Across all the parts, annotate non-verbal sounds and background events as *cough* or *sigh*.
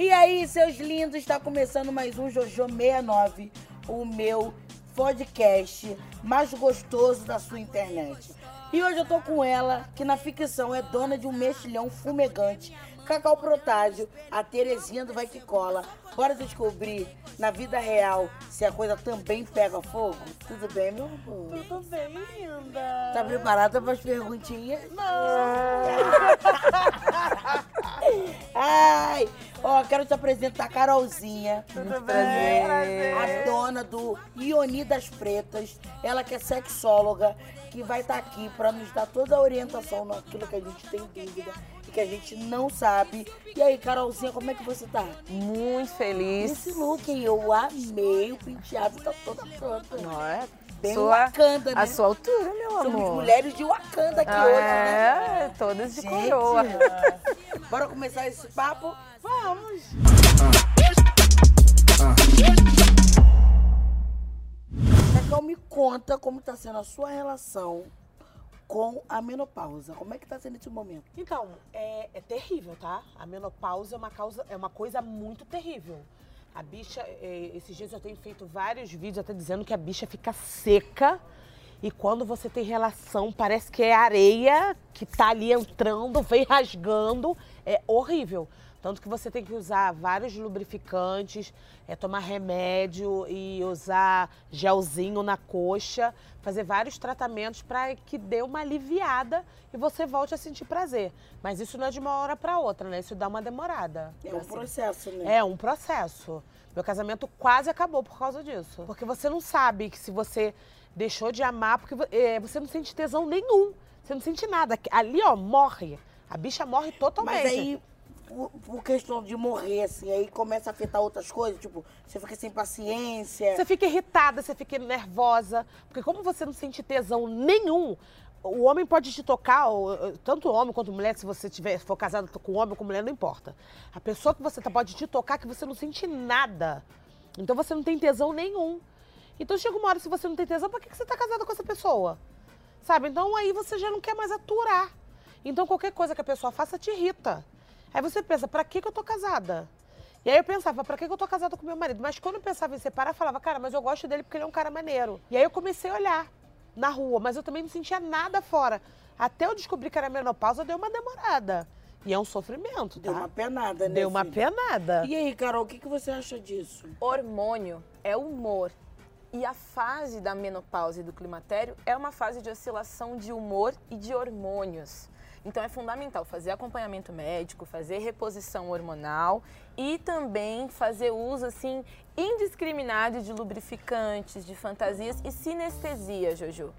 E aí, seus lindos, está começando mais um Jojo 69, o meu podcast mais gostoso da sua internet. E hoje eu tô com ela, que na ficção é dona de um mexilhão fumegante, Cacau Protásio, a Terezinha do Vai Que Cola. Bora descobrir, na vida real, se a coisa também pega fogo? Tudo bem, meu amor? Tudo bem, linda. Tá preparada para as perguntinhas? *laughs* Ai, ó, quero te apresentar a Carolzinha. Tudo Prazer. bem? A dona do Ioni das Pretas. Ela que é sexóloga, que vai estar aqui para nos dar toda a orientação naquilo que a gente tem dúvida e que a gente não sabe. E aí, Carolzinha, como é que você tá? Muito feliz. Esse look, hein? eu amei. O penteado tá toda pronta. Não é? Bem Sua- Wakanda, né? A sua altura, meu Somos amor. mulheres de Wakanda aqui Ah, hoje, né? é, todas de Gente, coroa. *laughs* Bora começar esse papo? Vamos. Cacau, me conta como tá sendo a sua relação com a menopausa. Como é que tá sendo esse momento? Então, é, é terrível, tá? A menopausa é uma, causa, é uma coisa muito terrível. A bicha, é, esses dias eu tenho feito vários vídeos até dizendo que a bicha fica seca. E quando você tem relação, parece que é areia que tá ali entrando, vem rasgando. É horrível. Tanto que você tem que usar vários lubrificantes, é, tomar remédio e usar gelzinho na coxa, fazer vários tratamentos para que dê uma aliviada e você volte a sentir prazer. Mas isso não é de uma hora para outra, né? Isso dá uma demorada. É um processo, né? É um processo. Meu casamento quase acabou por causa disso. Porque você não sabe que se você deixou de amar, porque é, você não sente tesão nenhum. Você não sente nada. Ali, ó, morre. A bicha morre totalmente. Mas aí, por, por questão de morrer, assim, aí começa a afetar outras coisas, tipo, você fica sem paciência. Você fica irritada, você fica nervosa. Porque como você não sente tesão nenhum, o homem pode te tocar, ou, tanto homem quanto mulher, se você tiver, for casado com homem ou com mulher, não importa. A pessoa que você tá pode te tocar que você não sente nada. Então você não tem tesão nenhum. Então chega uma hora, se você não tem tesão, pra que que você tá casada com essa pessoa? Sabe? Então aí você já não quer mais aturar. Então qualquer coisa que a pessoa faça te irrita. Aí você pensa, pra que que eu tô casada? E aí eu pensava, pra que que eu tô casada com meu marido? Mas quando eu pensava em separar, eu falava, cara, mas eu gosto dele porque ele é um cara maneiro. E aí eu comecei a olhar na rua, mas eu também não sentia nada fora. Até eu descobrir que era menopausa, deu uma demorada. E é um sofrimento, tá? Deu uma penada, né? Deu uma penada. E aí, Carol, o que, que você acha disso? Hormônio é humor. E a fase da menopausa e do climatério é uma fase de oscilação de humor e de hormônios. Então é fundamental fazer acompanhamento médico, fazer reposição hormonal e também fazer uso assim indiscriminado de lubrificantes, de fantasias e sinestesia, Jojo.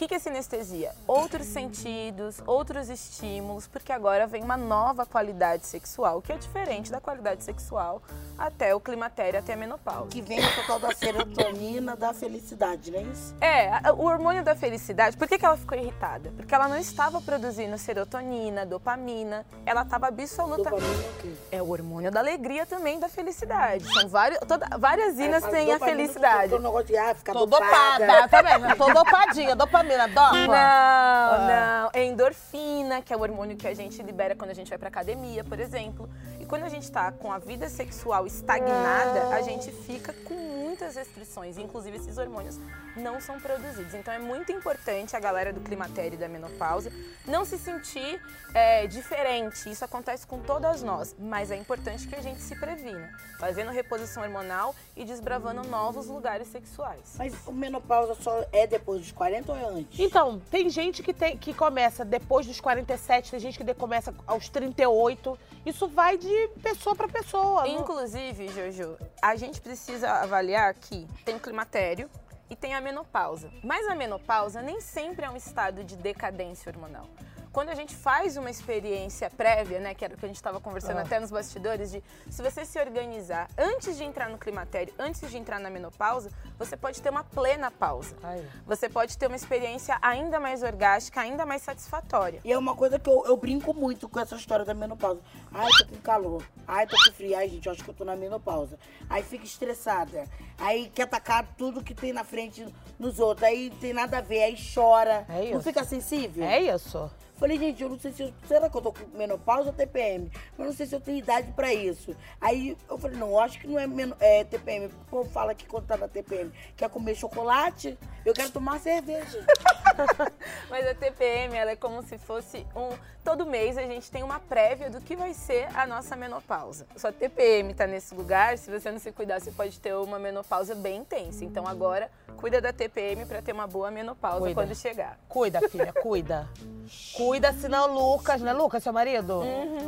O que que é sinestesia? Outros sentidos, outros estímulos, porque agora vem uma nova qualidade sexual, que é diferente da qualidade sexual até o climatério, até a menopausa. Que vem o total da serotonina da felicidade, não é isso? É, o hormônio da felicidade, por que, que ela ficou irritada? Porque ela não estava produzindo serotonina, dopamina, ela estava absoluta. Dopamina é o quê? É o hormônio da alegria também, da felicidade. São vários, toda, várias inas Aí, têm a felicidade. Tô, tô, negócio de, ah, ficar Tô dopada. dopada, tá vendo? Tô dopadinha, dopamina, dopa. Não, não. É endorfina, que é o hormônio que a gente libera quando a gente vai pra academia, por exemplo. E quando a gente tá com a vida sexual estagnada, a gente fica com muitas restrições. Inclusive, esses hormônios não são produzidos. Então, é muito importante a galera do climatério e da menopausa não se sentir é, diferente. Isso acontece com todas nós. Mas é importante que a gente se previna, fazendo reposição hormonal e desbravando novos lugares sexuais. Mas o menopausa só é depois dos 40 ou é antes? Então, tem gente que, tem, que começa depois dos 47, tem gente que começa aos 38. Isso vai de pessoa pra pessoa. não- Inclusive, Jojo, a gente precisa avaliar que tem o climatério e tem a menopausa. Mas a menopausa nem sempre é um estado de decadência hormonal. Quando a gente faz uma experiência prévia, né, que era o que a gente estava conversando Ah. até nos bastidores, de se você se organizar antes de entrar no climatério, antes de entrar na menopausa, você pode ter uma plena pausa. Aí. Você pode ter uma experiência ainda mais orgástica, ainda mais satisfatória. E é uma coisa que eu, eu brinco muito com essa história da menopausa. Ai, tô com calor. Ai, tô com frio. Ai, gente, eu acho que eu tô na menopausa. Aí fica estressada. Aí quer atacar tudo que tem na frente nos outros. Aí tem nada a ver. Aí chora. É Não isso. fica sensível? É isso. Falei, gente, eu não sei se eu, será que eu tô com menopausa ou TPM? Mas não sei se eu tenho idade pra isso. Aí eu falei, não, eu acho que não é, meno- é TPM. O povo fala que quando tá na TPM quer comer chocolate, eu quero tomar cerveja. *laughs* *laughs* Mas a TPM, ela é como se fosse um. Todo mês a gente tem uma prévia do que vai ser a nossa menopausa. Sua TPM tá nesse lugar, se você não se cuidar, você pode ter uma menopausa bem intensa. Então agora, cuida da TPM pra ter uma boa menopausa Cuida. quando chegar. Cuida, filha, cuida. *laughs* Cuida, senão o Lucas, né, Lucas, seu marido?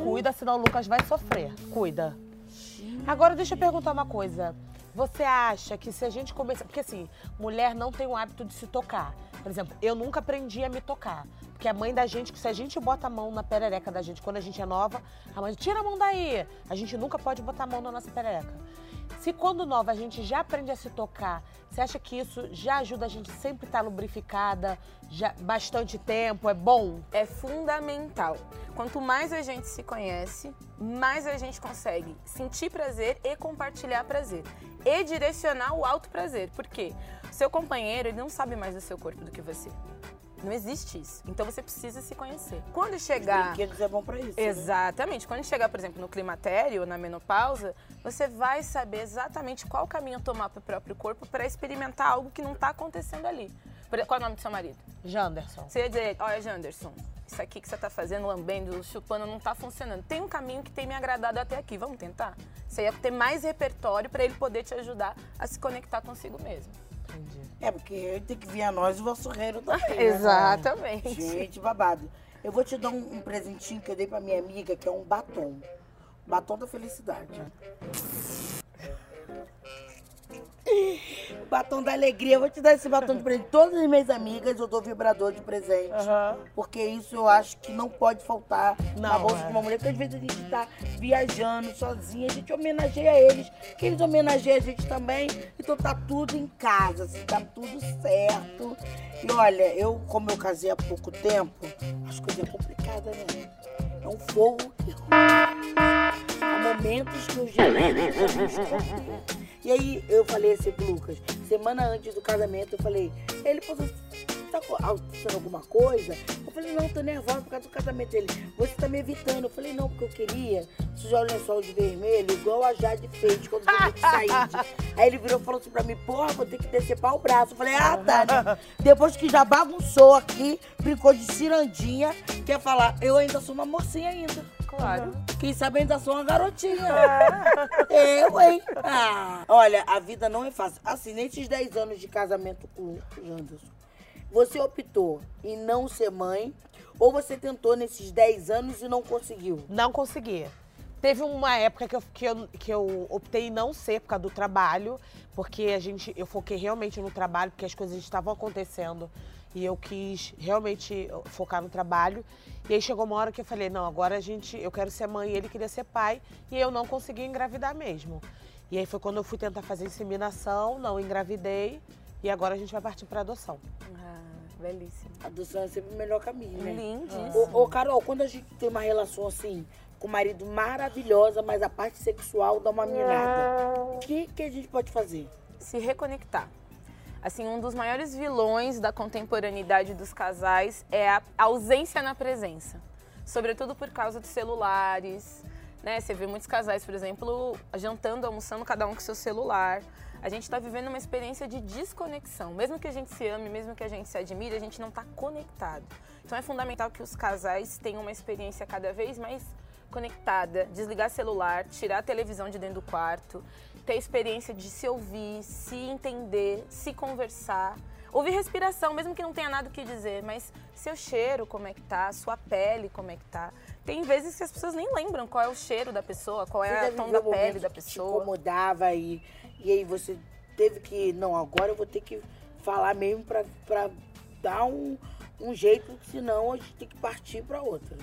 Cuida, senão o Lucas vai sofrer. Cuida. Agora, deixa eu perguntar uma coisa. Você acha que se a gente começar. Porque assim, mulher não tem o hábito de se tocar. Por exemplo, eu nunca aprendi a me tocar. Porque a mãe da gente, que se a gente bota a mão na perereca da gente quando a gente é nova, a mãe tira a mão daí. A gente nunca pode botar a mão na nossa perereca. Se quando nova a gente já aprende a se tocar, você acha que isso já ajuda a gente sempre estar lubrificada, já bastante tempo, é bom? É fundamental. Quanto mais a gente se conhece, mais a gente consegue sentir prazer e compartilhar prazer. E direcionar o alto prazer. Por quê? Seu companheiro, ele não sabe mais do seu corpo que você. Não existe isso. Então você precisa se conhecer. Quando chegar. Brinquedos é bom pra isso. né? Exatamente. Quando chegar, por exemplo, no climatério ou na menopausa, você vai saber exatamente qual caminho tomar para o próprio corpo para experimentar algo que não está acontecendo ali. Qual é o nome do seu marido? Janderson. Você ia dizer, olha, Janderson, isso aqui que você tá fazendo, lambendo, chupando, não tá funcionando. Tem um caminho que tem me agradado até aqui, vamos tentar? Você ia ter mais repertório para ele poder te ajudar a se conectar consigo mesmo. Entendi. É, porque tem que vir a nós o vosso reino *laughs* também. né? Exatamente. Gente, babado. Eu vou te dar um, um presentinho que eu dei pra minha amiga, que é um batom. Batom da felicidade. *laughs* Batom da alegria. Eu vou te dar esse batom de presente. Todas as minhas amigas eu dou vibrador de presente. Aham. Porque isso eu acho que não pode faltar na Não, bolsa é. de uma mulher. Porque às vezes a gente tá viajando sozinha, a gente homenageia eles, que eles homenageiam a gente também. Então tá tudo em casa, assim, tá tudo certo. E olha, eu, como eu casei há pouco tempo, as coisas é complicada, né? É um fogo que Há momentos que eu já *laughs* E aí eu falei assim pro Lucas, semana antes do casamento, eu falei, ele falou, tá co- acontecendo alguma coisa? Eu falei, não, tô nervosa por causa do casamento. Ele, você tá me evitando. Eu falei, não, porque eu queria sujar o lençol de vermelho, igual a Jade fez quando de Saíde. *laughs* Aí ele virou e falou assim pra mim, porra, vou ter que decepar o braço. Eu falei, ah, tá, né? *laughs* Depois que já bagunçou aqui, brincou de cirandinha, quer falar, eu ainda sou uma mocinha ainda. Claro. Quem sabe ainda sou uma garotinha. *laughs* Eu, hein? Ah, olha, a vida não é fácil. Assim, nesses 10 anos de casamento com o Janderson, você optou em não ser mãe ou você tentou nesses 10 anos e não conseguiu? Não consegui. Teve uma época que eu, que, eu, que eu optei em não ser por causa do trabalho, porque a gente, eu foquei realmente no trabalho, porque as coisas estavam acontecendo e eu quis realmente focar no trabalho. E aí chegou uma hora que eu falei, não, agora a gente, eu quero ser mãe e ele queria ser pai, e eu não consegui engravidar mesmo. E aí foi quando eu fui tentar fazer inseminação, não engravidei, e agora a gente vai partir para adoção. Ah, belíssimo. A adoção é sempre o melhor caminho, né? Lindíssimo. Ô, ô, Carol, quando a gente tem uma relação assim, com o marido maravilhosa, mas a parte sexual dá uma minada, o que, que a gente pode fazer? se reconectar. Assim, um dos maiores vilões da contemporaneidade dos casais é a ausência na presença. Sobretudo por causa dos celulares, né? Você vê muitos casais, por exemplo, jantando, almoçando, cada um com seu celular. A gente está vivendo uma experiência de desconexão. Mesmo que a gente se ame, mesmo que a gente se admire, a gente não está conectado. Então é fundamental que os casais tenham uma experiência cada vez mais conectada, desligar celular, tirar a televisão de dentro do quarto, ter a experiência de se ouvir, se entender, se conversar. Ouvir respiração, mesmo que não tenha nada o que dizer, mas seu cheiro, como é que tá, sua pele, como é que tá. Tem vezes que as pessoas nem lembram qual é o cheiro da pessoa, qual é o tom da pele da que Te pessoa. incomodava e, e aí você teve que, não, agora eu vou ter que falar mesmo pra, pra dar um, um jeito, senão a gente tem que partir pra outra.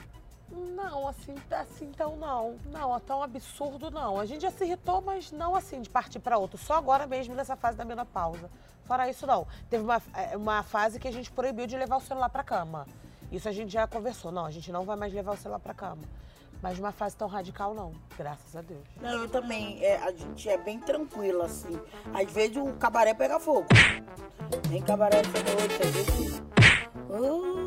Não, assim, assim então não. Não, é tão absurdo não. A gente já se irritou, mas não assim, de partir para outro. Só agora mesmo nessa fase da menopausa. Fora isso, não. Teve uma, é, uma fase que a gente proibiu de levar o celular para cama. Isso a gente já conversou. Não, a gente não vai mais levar o celular para cama. Mas uma fase tão radical, não. Graças a Deus. Não, eu também, é, a gente é bem tranquila, assim. Às vezes o cabaré pega fogo. Tem cabaré essa noite, às vezes... Uh,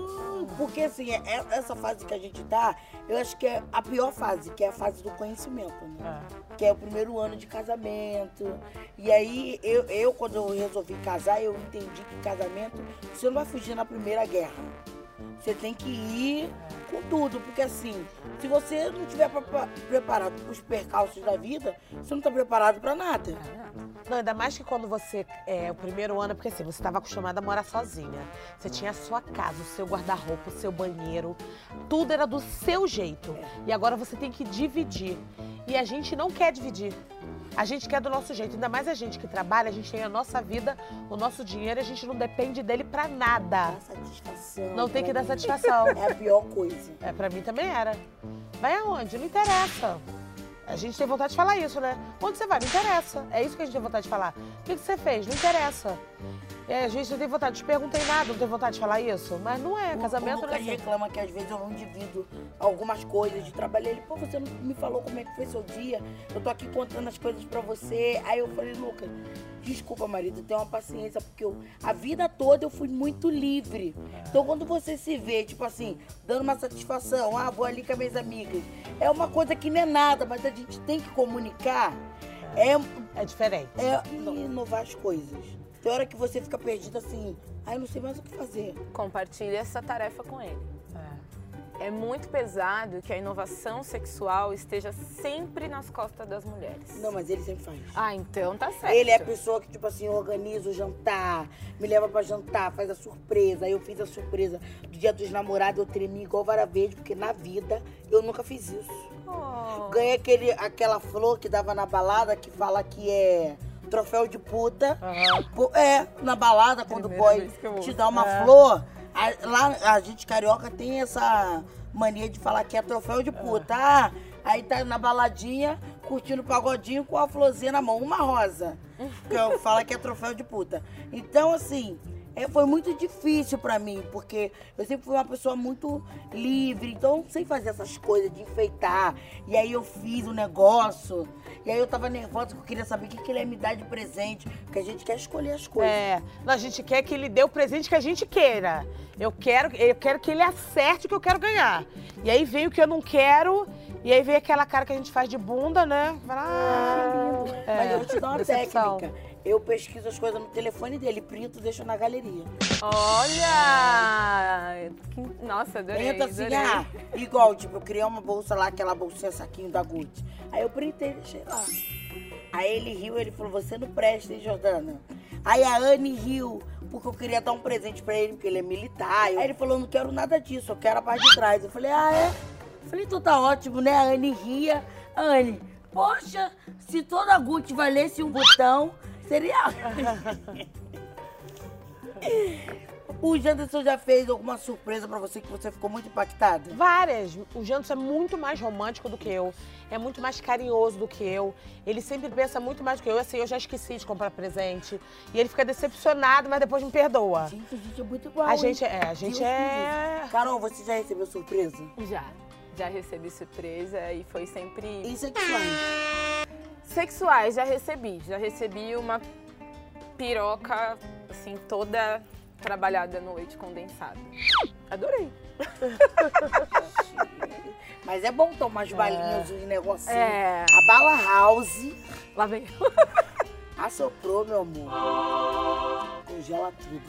Porque assim, é- é- essa fase que a gente tá, eu acho que é a pior fase, que é a fase do conhecimento, né? Que é o primeiro ano de casamento. E aí, eu, eu, quando eu resolvi casar, eu entendi que casamento, você não vai fugir na primeira guerra. Você tem que ir com tudo, porque assim, se você não estiver preparado para os percalços da vida, você não está preparado para nada. Não, ainda mais que quando você, é, o primeiro ano, porque assim, você estava acostumada a morar sozinha. Você tinha a sua casa, o seu guarda-roupa, o seu banheiro. Tudo era do seu jeito. E agora você tem que dividir. E a gente não quer dividir. A gente quer do nosso jeito. Ainda mais a gente que trabalha, a gente tem a nossa vida, o nosso dinheiro, a gente não depende dele pra nada. Dá satisfação. Não tem que pra dar mim. satisfação. *laughs* É a pior coisa. É, pra mim também era. Vai aonde? Não interessa. A gente tem vontade de falar isso, né? Onde você vai? Não interessa. É isso que a gente tem vontade de falar. O que, que você fez? Não interessa. É, a gente não tem vontade, te perguntei nada, não tem vontade de falar isso. Mas não é, O- casamento o não é Lucas assim. reclama que às vezes eu não divido algumas coisas de trabalho. Ele, pô, você não me falou como é que foi seu dia. Eu tô aqui contando as coisas pra você. Aí eu falei, Lucas, desculpa, marido, tenha uma paciência, porque eu, a vida toda eu fui muito livre. Então quando você se vê, tipo assim, dando uma satisfação, ah, vou ali com as minhas amigas. É uma coisa que não é nada, mas a gente tem que comunicar. É, É diferente. é inovar as coisas. Tem hora que você fica perdido assim, ah, eu não sei mais o que fazer. Compartilhe essa tarefa com ele. É. Muito pesado que a inovação sexual esteja sempre nas costas das mulheres. Não, mas ele sempre faz. Ah, então tá certo. Ele é a pessoa que, tipo assim, organiza o jantar, me leva pra jantar, faz a surpresa. Aí eu fiz a surpresa do dia dos namorados, eu tremi igual vara verde, porque na vida eu nunca fiz isso. Oh. Ganhei aquele, aquela flor que dava na balada, que fala que é troféu de puta. Pô, É, na balada, quando o Primeira boy que eu te dá uma É. flor, a- lá a gente carioca tem essa mania de falar que é troféu de puta. Ah, aí tá na baladinha, curtindo o pagodinho com a florzinha na mão, uma rosa. Que eu falo que é troféu de puta. Então, assim, é, foi muito difícil pra mim, porque eu sempre fui uma pessoa muito livre, então eu não sei fazer essas coisas de enfeitar. E aí eu fiz o negócio, e aí eu tava nervosa, porque eu queria saber o que, que ele ia me dar de presente, porque a gente quer escolher as coisas. É, a gente quer que ele dê o presente que a gente queira. Eu quero, eu quero que ele acerte o que eu quero ganhar. E aí vem o que eu não quero, e aí vem aquela cara que a gente faz de bunda, né? Fala, ah, é, Mas eu vou te dar uma decepção. técnica. Eu pesquiso as coisas no telefone dele, printo e deixo na galeria. Olha! Que- Nossa, adorei. Entra assim, adorei. ah, igual, tipo, eu criei uma bolsa lá, aquela bolsinha saquinho da Gucci. Aí eu printei e deixei lá. Aí ele riu, ele falou, você não presta, hein, Jordana? Aí a Anne riu, porque eu queria dar um presente pra ele, porque ele é militar. Aí ele falou, não quero nada disso, eu quero a parte de trás. Eu falei, ah, é? Eu falei, então tá ótimo, né? A Anne ria. Anne, poxa, se toda Gucci valesse um botão, seria... *laughs* O Janderson já fez alguma surpresa pra você que você ficou muito impactada? Várias. O Jantos é muito mais romântico do que eu. É muito mais carinhoso do que eu. Ele sempre pensa muito mais do que eu. Assim, eu já esqueci de comprar presente. E ele fica decepcionado, mas depois me perdoa. Gente, a gente é muito igual. A hein? gente é, a gente Deus é-. Carol, você já recebeu surpresa? Já. Já recebi surpresa e foi sempre. E sexuais? Sexuais, já recebi. Já recebi uma piroca, assim, toda trabalhada no leite condensado. Adorei. *laughs* Mas é bom tomar as balinhas e negocinho. É. A bala house Lá vem. assoprou, meu amor. Congela tudo.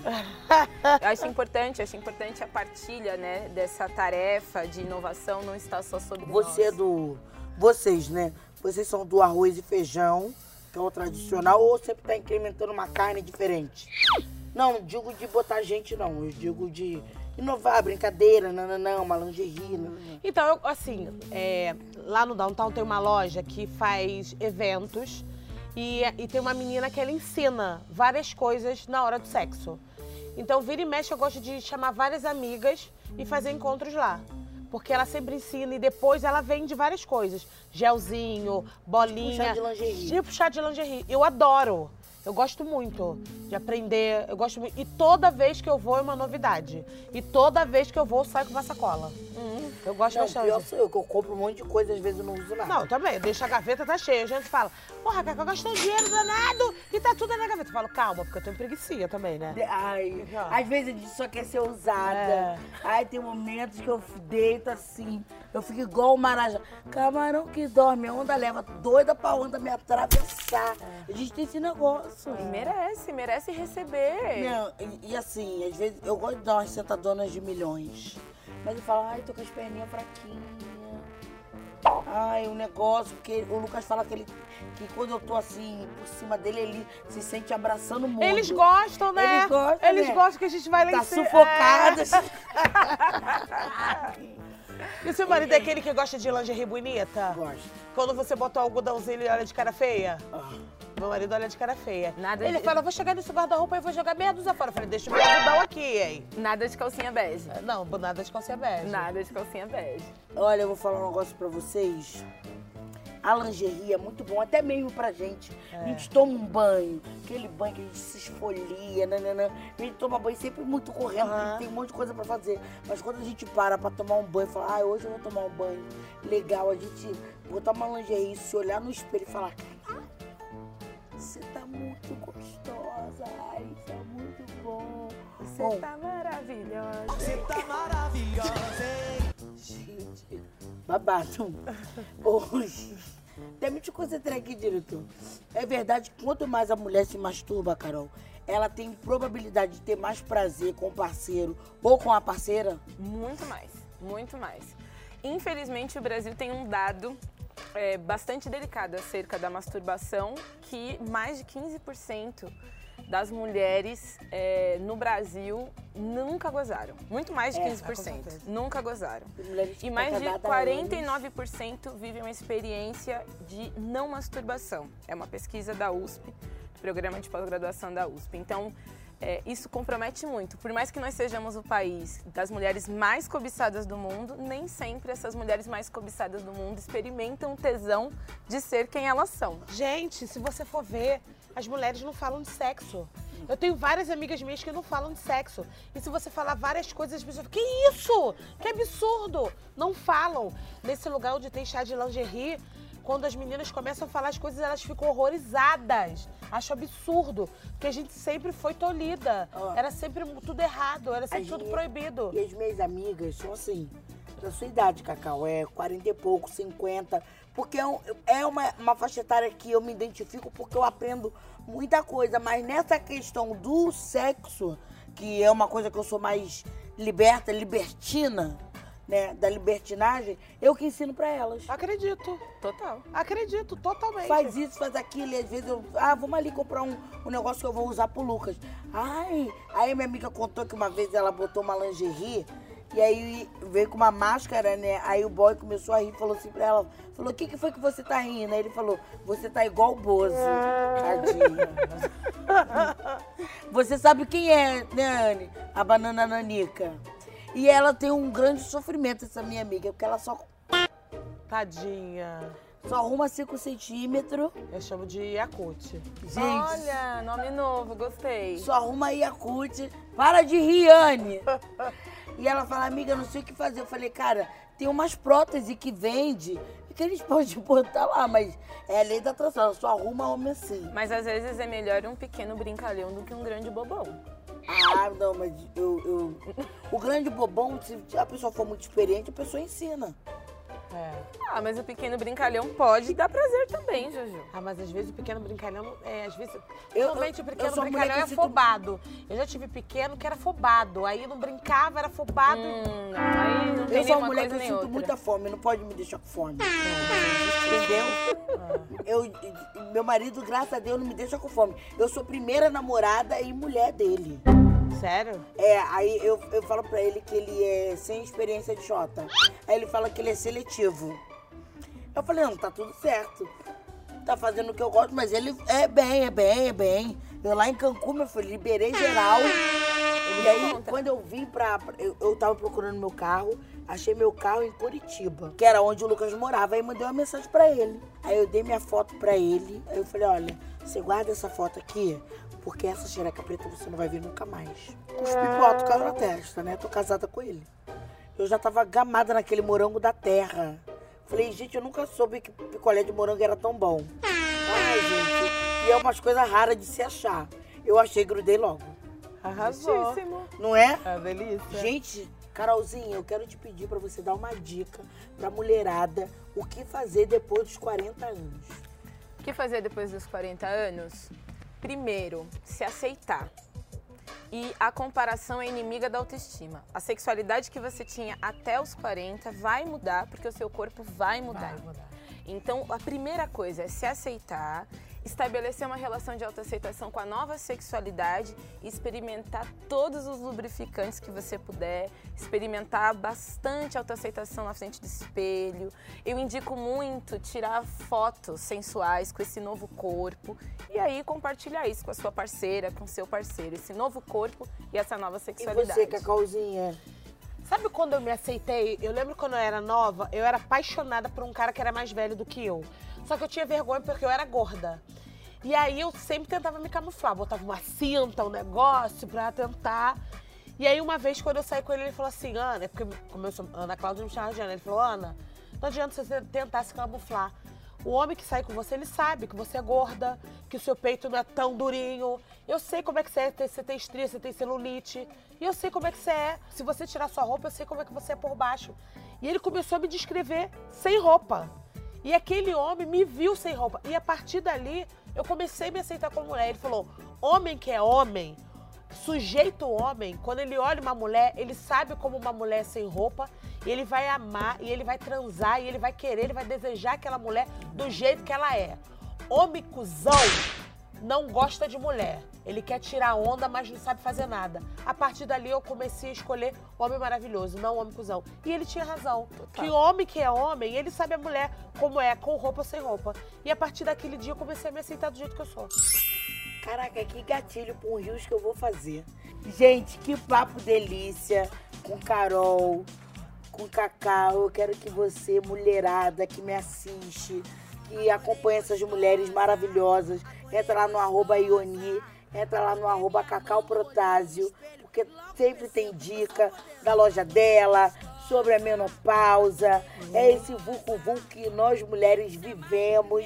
Eu acho importante, acho importante a partilha, né, dessa tarefa de inovação não está só sobre Você é nós. do... Vocês, né? Vocês são do arroz e feijão, que é o tradicional, ou sempre tá incrementando uma carne diferente? Não, não digo de botar gente, não. Eu digo de inovar, brincadeira, nananã, uma lingerie, nananã. Então, eu, assim, é, lá no Downtown tem uma loja que faz eventos e, e tem uma menina que ela ensina várias coisas na hora do sexo. Então, vira e mexe, eu gosto de chamar várias amigas e fazer encontros lá. Porque ela sempre ensina e depois ela vende várias coisas. Gelzinho, bolinha. Tipo chá de lingerie. Tipo chá de lingerie. Eu adoro. Eu gosto muito de aprender, eu gosto muito. E toda vez que eu vou é uma novidade. E toda vez que eu vou, eu saio com uma sacola. Eu gosto Não, bastante. pior sou eu, que eu compro um monte de coisa, às vezes eu não uso nada. Não, eu também. Deixa a gaveta, tá cheia. A gente fala, porra, Cacau, gastou dinheiro danado e tá tudo na gaveta. Eu falo, calma, porque eu tenho preguiça também, né? Ai, Já. às vezes a gente só quer ser usada. É. Ai, tem momentos que eu deito assim, eu fico igual o Marajá. Camarão que dorme, a onda leva, doida pra onda me atravessar. A gente tem esse negócio. E merece, merece receber. Não, e, e assim, às vezes eu gosto de dar umas sentadonas de milhões. Mas eu falo, ai, tô com as perninhas fraquinhas. Ai, o negócio, porque o Lucas fala que ele que quando eu tô assim por cima dele, ele se sente abraçando o mundo. Eles gostam, né? Eles gostam, Eles né? gostam que a gente vai lá Tá em cima. sufocada. É. *laughs* E seu marido é aquele que gosta de lingerie bonita? Gosto. Quando você bota o algodãozinho, ele olha de cara feia? Ah. Meu marido olha de cara feia. Nada ele de- fala, vou chegar nesse guarda-roupa e vou jogar meia dúzia fora. Eu falei, deixa o meu algodão aqui, hein? Nada de calcinha bege. Não, nada de calcinha bege. Nada de calcinha bege. Olha, eu vou falar um negócio pra vocês. A lingerie é muito bom, até mesmo pra gente. A gente toma um banho, aquele banho que a gente se esfolia, nananã. A gente toma banho sempre muito correndo, porque Aham. tem um monte de coisa pra fazer. Mas quando a gente para pra tomar um banho, fala, ah, hoje eu vou tomar um banho legal, a gente botar uma lingerie, se olhar no espelho e falar, caralho, você tá muito gostosa, ai, isso é muito bom. Você Bom, tá maravilhosa. *laughs* Gente, babado. Hoje. Me te concentrar aqui, diretor. É verdade que quanto mais a mulher se masturba, Carol, ela tem probabilidade de ter mais prazer com o parceiro ou com a parceira? Muito mais, muito mais. Infelizmente, o Brasil tem um dado é, bastante delicado acerca da masturbação, que mais de 15% das mulheres é, no Brasil nunca gozaram. Muito mais de É, 15%. com certeza. nunca gozaram. E mais de casadas há anos. 49% vivem uma experiência de não masturbação. É uma pesquisa da USP, programa de pós-graduação da USP. Então, é, isso compromete muito. Por mais que nós sejamos o país das mulheres mais cobiçadas do mundo, nem sempre essas mulheres mais cobiçadas do mundo experimentam o tesão de ser quem elas são. Gente, se você for ver, as mulheres não falam de sexo. Eu tenho várias amigas minhas que não falam de sexo. E se você falar várias coisas, as pessoas ficam, que isso? Que absurdo! Não falam. Nesse lugar onde tem chá de lingerie, quando as meninas começam a falar as coisas, elas ficam horrorizadas. Acho absurdo. Porque a gente sempre foi tolhida. Ó. Era sempre tudo errado, era sempre As tudo proibido. E as minhas amigas são assim, da sua idade, Cacau, é 40 e pouco, 50. Porque é, é uma, uma faixa etária que eu me identifico porque eu aprendo muita coisa. Mas nessa questão do sexo, que é uma coisa que eu sou mais liberta, libertina, né? Da libertinagem, eu que ensino pra elas. Acredito. Total. Acredito, totalmente. Faz isso, faz aquilo, e às vezes eu. Ah, vamos ali comprar um, um negócio que eu vou usar pro Lucas. Ai, aí minha amiga contou que uma vez ela botou uma lingerie e aí veio com uma máscara, né? Aí o boy começou a rir e falou assim pra ela: falou, o que, que foi que você tá rindo? Aí ele falou, você tá igual o Bozo. Tadinha. *laughs* Você sabe quem é, né, Anne? A banana nanica. E ela tem um grande sofrimento, essa minha amiga, porque ela só, Tadinha. só arruma 5 centímetros. Eu chamo de Yakut. Gente, Olha, nome novo, gostei. só arruma Yakult. Para de rir, Anne. *laughs* E ela fala, amiga, não sei o que fazer. Eu falei, cara, tem umas próteses que vende e que eles *laughs* podem botar lá, mas é a lei da atração, ela só arruma homem assim. Mas às vezes é melhor um pequeno brincalhão do que um grande bobão. Ah, não, mas eu, eu... O grande bobão, se a pessoa for muito experiente, a pessoa ensina. É. Ah, mas o pequeno brincalhão pode dar prazer também, Juju. Ah, mas às vezes o pequeno brincalhão, é, às vezes. Eu- Normalmente o pequeno brincalhão é afobado. Eu já tive pequeno que era afobado. Aí não brincava, era afobado. Hum, aí não tem Eu sou uma mulher que eu sinto outra. muita fome, não pode me deixar com fome. Entendeu? Eu, meu marido, graças a Deus, não me deixa com fome. Eu sou primeira namorada e mulher dele. Sério? É, aí eu, eu falo pra ele que ele é sem experiência de Jota. Aí ele fala que ele é seletivo. Eu falei, não, tá tudo certo. Tá fazendo o que eu gosto, mas ele é bem, é bem, é bem. Eu lá em Cancún, meu filho, liberei geral. E aí, conta. quando eu vim pra. Eu, eu tava procurando meu carro, Achei meu carro em Curitiba, que era onde o Lucas morava. Aí mandei uma mensagem pra ele. Aí eu dei minha foto pra ele. Aí eu falei, olha, você guarda essa foto aqui, porque essa xereca preta você não vai ver nunca mais. Cuspi pro alto, caiu na testa, né? Tô casada com ele. Eu já tava gamada naquele morango da terra. Falei, gente, eu nunca soube que picolé de morango era tão bom. Ai, gente, e é umas coisas raras de se achar. Eu achei, grudei logo. Arrasou. Não é? É delícia. Gente, Carolzinha, eu quero te pedir pra você dar uma dica pra mulherada o que fazer depois dos 40 anos. O que fazer depois dos 40 anos? Primeiro, se aceitar. E a comparação é inimiga da autoestima. A sexualidade que você tinha até os 40 vai mudar, porque o seu corpo vai mudar. Vai mudar. Então, a primeira coisa é se aceitar, estabelecer uma relação de autoaceitação com a nova sexualidade e experimentar todos os lubrificantes que você puder, experimentar bastante autoaceitação na frente do espelho. Eu indico muito tirar fotos sensuais com esse novo corpo e aí compartilhar isso com a sua parceira, com o seu parceiro, esse novo corpo e essa nova E sexualidade. você, Cacauzinha? Sabe quando eu me aceitei? Eu lembro quando eu era nova, eu era apaixonada por um cara que era mais velho do que eu. Só que eu tinha vergonha porque eu era gorda. E aí eu sempre tentava me camuflar, botava uma cinta, um negócio pra tentar. E aí uma vez quando eu saí com ele, ele falou assim, Ana, porque como eu sou Ana Cláudia me chamava de Ana, ele falou, Ana, não adianta você tentar se camuflar. O homem que sai com você, ele sabe que você é gorda, que o seu peito não é tão durinho. Eu sei como é que você é, você tem estria, você tem celulite. E eu sei como é que você é. Se você tirar sua roupa, eu sei como é que você é por baixo. E ele começou a me descrever sem roupa. E aquele homem me viu sem roupa. E a partir dali, eu comecei a me aceitar como mulher. Ele falou: homem que é homem, sujeito homem, quando ele olha uma mulher, ele sabe como uma mulher é sem roupa, e ele vai amar, e ele vai transar, e ele vai querer, ele vai desejar aquela mulher do jeito que ela é. Homem cuzão não gosta de mulher. Ele quer tirar onda, mas não sabe fazer nada. A partir dali eu comecei a escolher homem maravilhoso, não homem cuzão. E ele tinha razão. Que homem que é homem, ele sabe a mulher como é, com roupa ou sem roupa. E a partir daquele dia eu comecei a me aceitar do jeito que eu sou. Caraca, que gatilho com os rios que eu vou fazer. Gente, que papo delícia com Carol, com Cacau. Eu quero que você, mulherada que me assiste, que acompanha essas mulheres maravilhosas, entra lá no arroba Ioni, entra lá no arroba Cacau Protásio, porque sempre tem dica da loja dela, sobre a menopausa. É esse vucu que nós mulheres vivemos,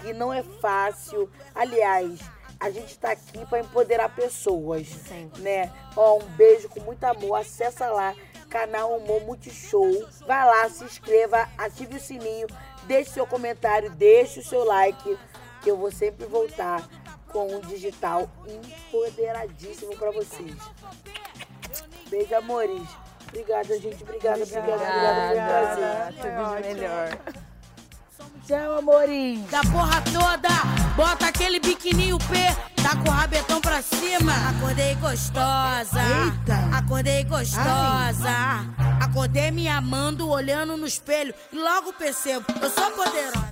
que não é fácil. Aliás, a gente tá aqui para empoderar pessoas, Sempre. né? Ó, um beijo com muito amor. Acessa lá, canal Humor Multishow. Vai lá, se inscreva, ative o sininho, deixe seu comentário, deixe o seu like, que eu vou sempre voltar com um digital empoderadíssimo para vocês. Beijo, amores. Obrigada, gente. Obrigada, obrigada, obrigada. Foi um prazer. Tudo de melhor. Tchau, amores. da porra toda. Bota aquele biquininho P, tá com o rabetão pra cima. Acordei gostosa. Eita. Acordei gostosa. Acordei me amando, olhando no espelho. E logo percebo, eu sou poderosa.